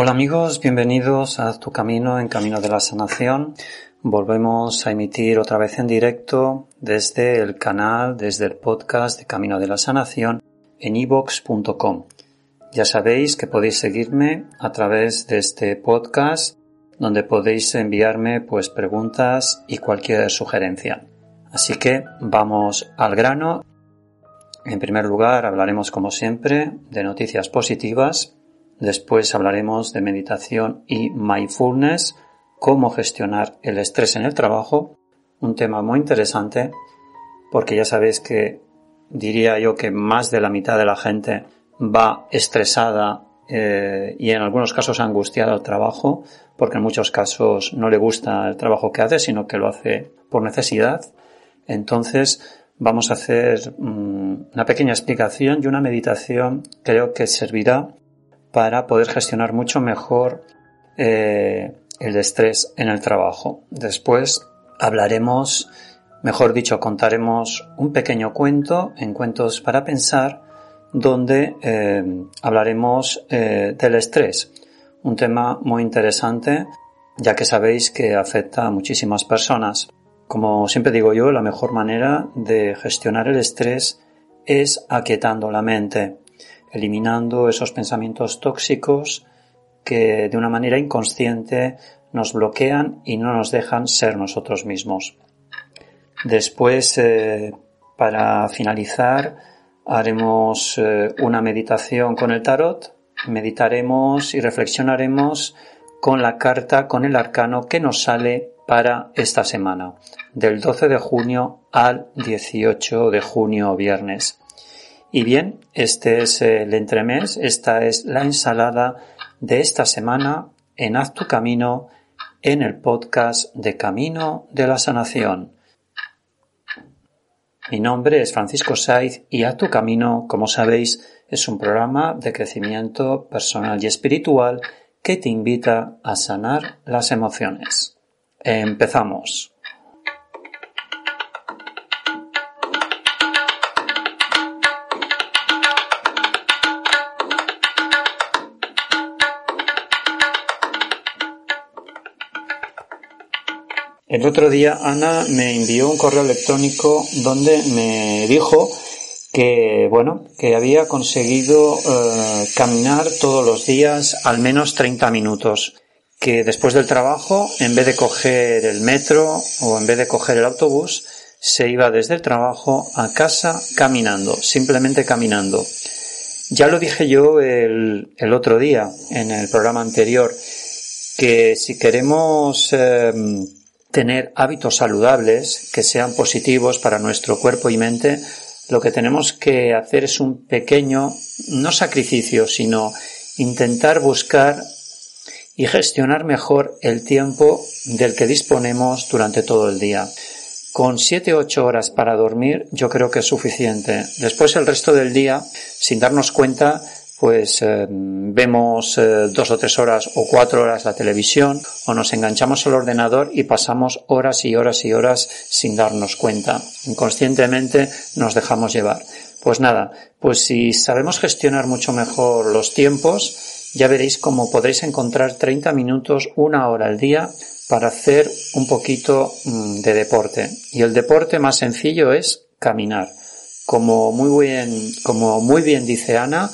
Hola amigos, bienvenidos a Tu Camino en Camino de la Sanación. Volvemos a emitir otra vez en directo desde el canal, desde el podcast de Camino de la Sanación en ivox.com. Ya sabéis que podéis seguirme a través de este podcast donde podéis enviarme pues preguntas y cualquier sugerencia. Así que vamos al grano. En primer lugar hablaremos como siempre de noticias positivas Después hablaremos de meditación y mindfulness, cómo gestionar el estrés en el trabajo, un tema muy interesante porque ya sabéis que diría yo que más de la mitad de la gente va estresada eh, y en algunos casos angustiada al trabajo porque en muchos casos no le gusta el trabajo que hace sino que lo hace por necesidad. Entonces vamos a hacer mm, una pequeña explicación y una meditación creo que servirá para poder gestionar mucho mejor eh, el estrés en el trabajo. Después hablaremos, mejor dicho, contaremos un pequeño cuento en Cuentos para Pensar, donde eh, hablaremos eh, del estrés, un tema muy interesante, ya que sabéis que afecta a muchísimas personas. Como siempre digo yo, la mejor manera de gestionar el estrés es aquietando la mente eliminando esos pensamientos tóxicos que de una manera inconsciente nos bloquean y no nos dejan ser nosotros mismos. Después, eh, para finalizar, haremos eh, una meditación con el tarot, meditaremos y reflexionaremos con la carta, con el arcano que nos sale para esta semana, del 12 de junio al 18 de junio, viernes. Y bien, este es el entremés, esta es la ensalada de esta semana en Haz tu Camino en el podcast de Camino de la Sanación. Mi nombre es Francisco Saiz y Haz tu Camino, como sabéis, es un programa de crecimiento personal y espiritual que te invita a sanar las emociones. Empezamos. El otro día Ana me envió un correo electrónico donde me dijo que, bueno, que había conseguido eh, caminar todos los días al menos 30 minutos. Que después del trabajo, en vez de coger el metro o en vez de coger el autobús, se iba desde el trabajo a casa caminando, simplemente caminando. Ya lo dije yo el, el otro día en el programa anterior, que si queremos eh, tener hábitos saludables que sean positivos para nuestro cuerpo y mente, lo que tenemos que hacer es un pequeño, no sacrificio, sino intentar buscar y gestionar mejor el tiempo del que disponemos durante todo el día. Con 7-8 horas para dormir yo creo que es suficiente. Después el resto del día, sin darnos cuenta, pues eh, vemos eh, dos o tres horas o cuatro horas la televisión o nos enganchamos al ordenador y pasamos horas y horas y horas sin darnos cuenta. Inconscientemente nos dejamos llevar. Pues nada, pues si sabemos gestionar mucho mejor los tiempos, ya veréis cómo podréis encontrar 30 minutos, una hora al día para hacer un poquito mm, de deporte. Y el deporte más sencillo es caminar. Como muy bien, como muy bien dice Ana,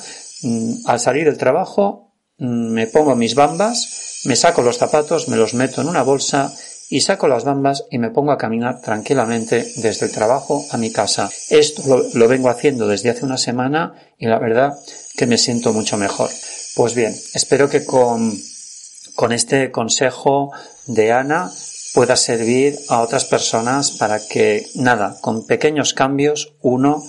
al salir del trabajo mm, me pongo mis bambas, me saco los zapatos, me los meto en una bolsa y saco las bambas y me pongo a caminar tranquilamente desde el trabajo a mi casa. Esto lo, vengo haciendo desde hace una semana y la verdad que me siento mucho mejor. Pues bien, espero que con este consejo de Ana pueda servir a otras personas para que, nada, con pequeños cambios uno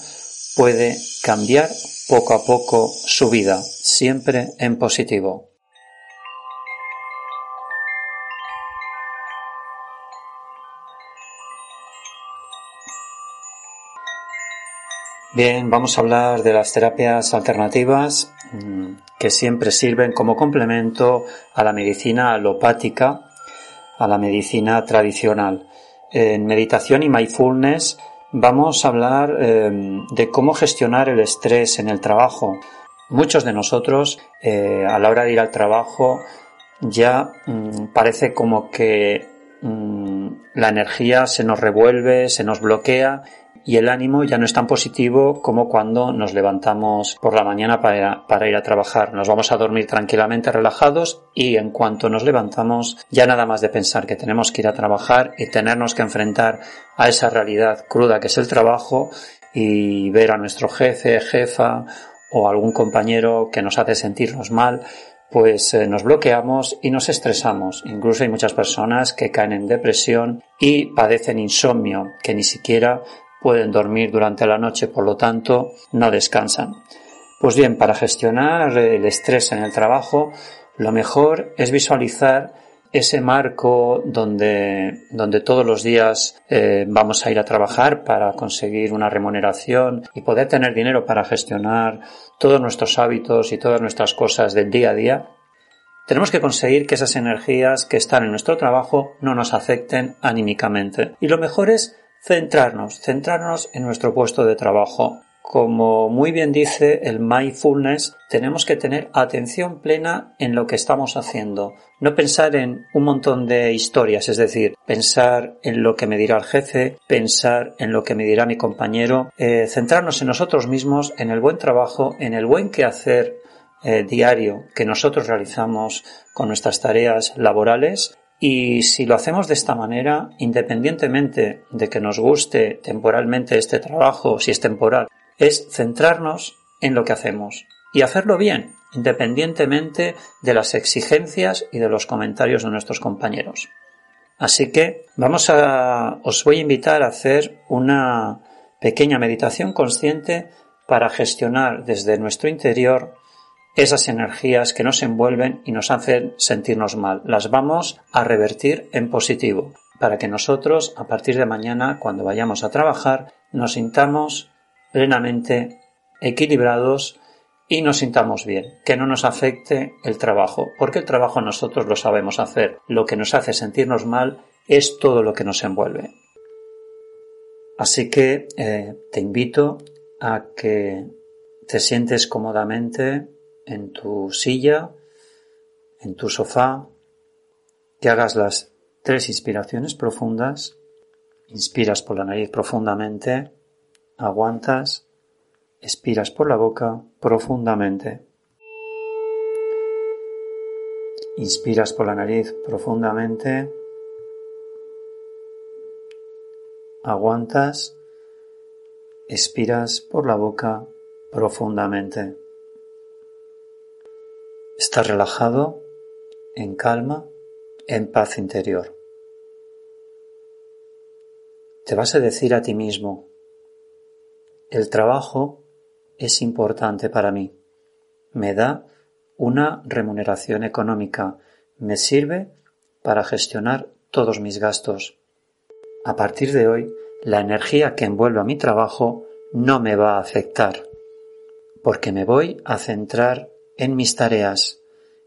puede cambiar poco a poco su vida, siempre en positivo. Bien, vamos a hablar de las terapias alternativas mm, que siempre sirven como complemento a la medicina alopática, a la medicina tradicional. En meditación y mindfulness vamos a hablar em, de cómo gestionar el estrés en el trabajo. Muchos de nosotros eh, a la hora de ir al trabajo ya mm, parece como que mm, la energía se nos revuelve, se nos bloquea y el ánimo ya no es tan positivo como cuando nos levantamos por la mañana para, ir a trabajar. Nos vamos a dormir tranquilamente relajados y en cuanto nos levantamos ya nada más de pensar que tenemos que ir a trabajar y tenernos que enfrentar a esa realidad cruda que es el trabajo y ver a nuestro jefe, jefa o algún compañero que nos hace sentirnos mal, pues eh, nos bloqueamos y nos estresamos. Incluso hay muchas personas que caen en depresión y padecen insomnio, que ni siquiera pueden dormir durante la noche, por lo tanto no descansan. Pues bien, para gestionar el estrés en el trabajo, lo mejor es visualizar ese marco donde, donde todos los días eh, vamos a ir a trabajar para conseguir una remuneración y poder tener dinero para gestionar todos nuestros hábitos y todas nuestras cosas del día a día, tenemos que conseguir que esas energías que están en nuestro trabajo no nos afecten anímicamente. Y lo mejor es centrarnos, centrarnos en nuestro puesto de trabajo. Como muy bien dice el mindfulness, tenemos que tener atención plena en lo que estamos haciendo. No pensar en un montón de historias, es decir, pensar en lo que me dirá el jefe, pensar en lo que me dirá mi compañero, eh, centrarnos en nosotros mismos, en el buen trabajo, en el buen quehacer eh, diario que nosotros realizamos con nuestras tareas laborales y si lo hacemos de esta manera, independientemente de que nos guste temporalmente este trabajo, si es temporal, es centrarnos en lo que hacemos y hacerlo bien, independientemente de las exigencias y de los comentarios de nuestros compañeros. Así que vamos a, os voy a invitar a hacer una pequeña meditación consciente para gestionar desde nuestro interior esas energías que nos envuelven y nos hacen sentirnos mal. Las vamos a revertir en positivo para que nosotros, a partir de mañana, cuando vayamos a trabajar, nos sintamos plenamente equilibrados y nos sintamos bien, que no nos afecte el trabajo, porque el trabajo nosotros lo sabemos hacer. Lo que nos hace sentirnos mal es todo lo que nos envuelve. Así que eh, te invito a que te sientes cómodamente en tu silla, en tu sofá, que hagas las tres inspiraciones profundas. Inspiras por la nariz profundamente, aguantas, expiras por la boca profundamente. Inspiras por la nariz profundamente, aguantas, expiras por la boca profundamente. Estás relajado, en calma, en paz interior. Te vas a decir a ti mismo, el trabajo es importante para mí, me da una remuneración económica, me sirve para gestionar todos mis gastos. A partir de hoy, la energía que envuelve a mi trabajo no me va a afectar, porque me voy a centrar en mis tareas,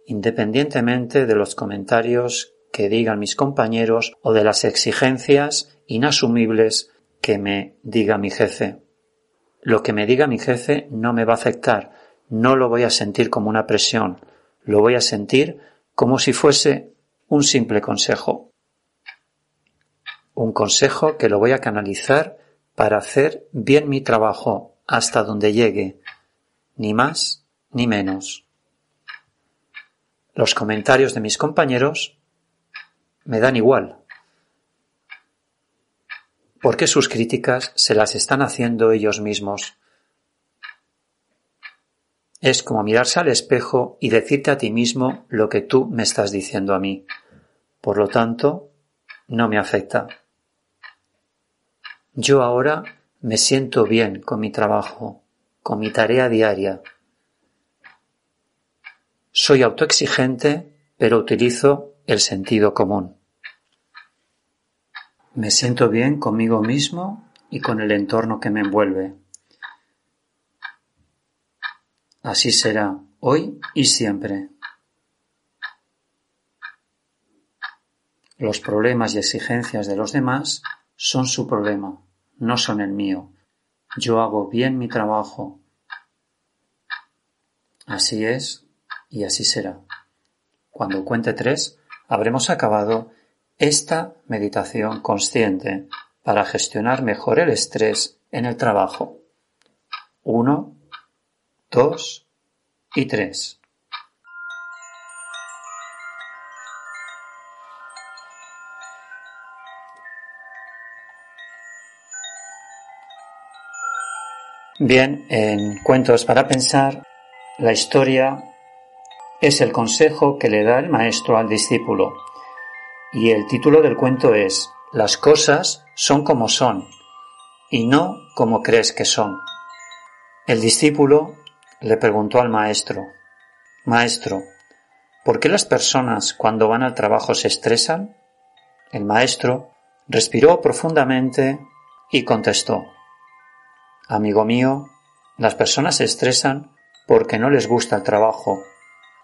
independientemente de los comentarios que digan mis compañeros o de las exigencias inasumibles que me diga mi jefe. Lo que me diga mi jefe no me va a afectar, no lo voy a sentir como una presión, lo voy a sentir como si fuese un simple consejo. Un consejo que lo voy a canalizar para hacer bien mi trabajo hasta donde llegue, ni más ni menos. Los comentarios de mis compañeros me dan igual, porque sus críticas se las están haciendo ellos mismos. Es como mirarse al espejo y decirte a ti mismo lo que tú me estás diciendo a mí. Por lo tanto, no me afecta. Yo ahora me siento bien con mi trabajo, con mi tarea diaria, soy autoexigente, pero utilizo el sentido común. Me siento bien conmigo mismo y con el entorno que me envuelve. Así será hoy y siempre. Los problemas y exigencias de los demás son su problema, no son el mío. Yo hago bien mi trabajo Así es y así será. Cuando cuente tres, habremos acabado esta meditación consciente para gestionar mejor el estrés en el trabajo. Uno, dos y tres. Bien, en Cuentos para Pensar, la historia es el consejo que le da el maestro al discípulo. Y el título del cuento es Las cosas son como son y no como crees que son. El discípulo le preguntó al maestro, Maestro, ¿por qué las personas cuando van al trabajo se estresan? El maestro respiró profundamente y contestó, Amigo mío, las personas se estresan porque no les gusta el trabajo.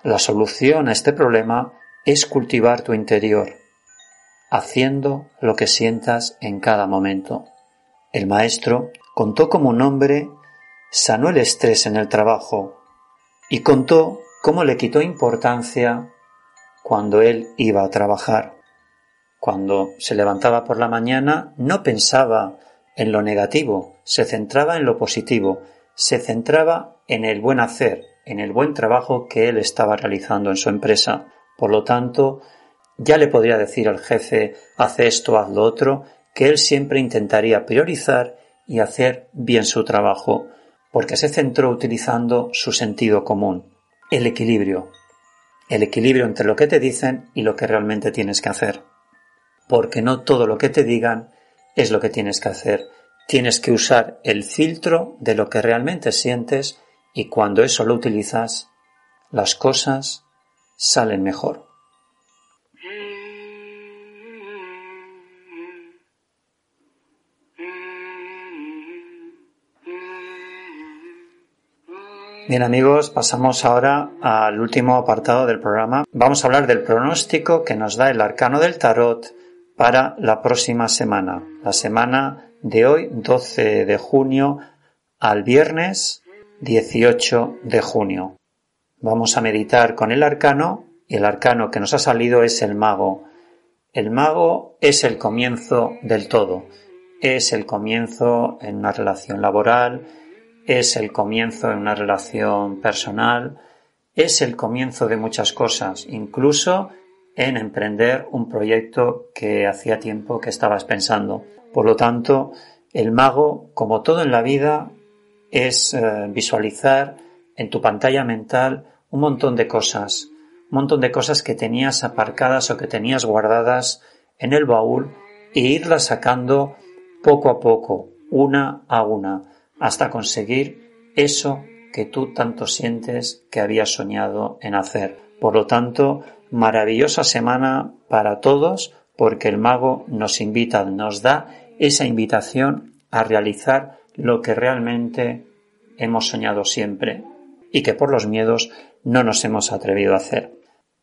La solución a este problema es cultivar tu interior, haciendo lo que sientas en cada momento. El maestro contó cómo un hombre sanó el estrés en el trabajo y contó cómo le quitó importancia cuando él iba a trabajar. Cuando se levantaba por la mañana no pensaba en lo negativo, se centraba en lo positivo, se centraba en el buen hacer, en el buen trabajo que él estaba realizando en su empresa. Por lo tanto, ya le podría decir al jefe hace esto, haz lo otro, que él siempre intentaría priorizar y hacer bien su trabajo, porque se centró utilizando su sentido común, el equilibrio, el equilibrio entre lo que te dicen y lo que realmente tienes que hacer, porque no todo lo que te digan es lo que tienes que hacer. Tienes que usar el filtro de lo que realmente sientes y cuando eso lo utilizas, las cosas salen mejor. Bien amigos, pasamos ahora al último apartado del programa. Vamos a hablar del pronóstico que nos da el arcano del tarot para la próxima semana, la semana de hoy, 12 de junio, al viernes 18 de junio. Vamos a meditar con el arcano y el arcano que nos ha salido es el mago. El mago es el comienzo del todo, es el comienzo en una relación laboral, es el comienzo en una relación personal, es el comienzo de muchas cosas, incluso en emprender un proyecto que hacía tiempo que estabas pensando. Por lo tanto, el mago, como todo en la vida, es eh, visualizar en tu pantalla mental un montón de cosas, un montón de cosas que tenías aparcadas o que tenías guardadas en el baúl e irlas sacando poco a poco, una a una, hasta conseguir eso que tú tanto sientes que habías soñado en hacer. Por lo tanto, maravillosa semana para todos porque el mago nos invita, nos da esa invitación a realizar lo que realmente hemos soñado siempre y que por los miedos no nos hemos atrevido a hacer.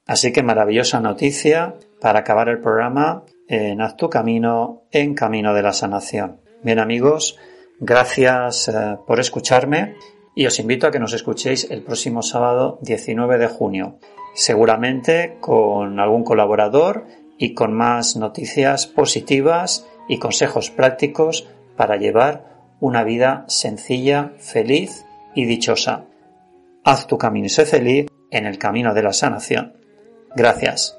Así que maravillosa noticia para acabar el programa en Haz tu camino en camino de la sanación. Bien amigos, gracias eh, por escucharme y os invito a que nos escuchéis el próximo sábado 19 de junio seguramente con algún colaborador y con más noticias positivas y consejos prácticos para llevar una vida sencilla, feliz y dichosa. Haz tu camino sé feliz en el camino de la sanación. Gracias.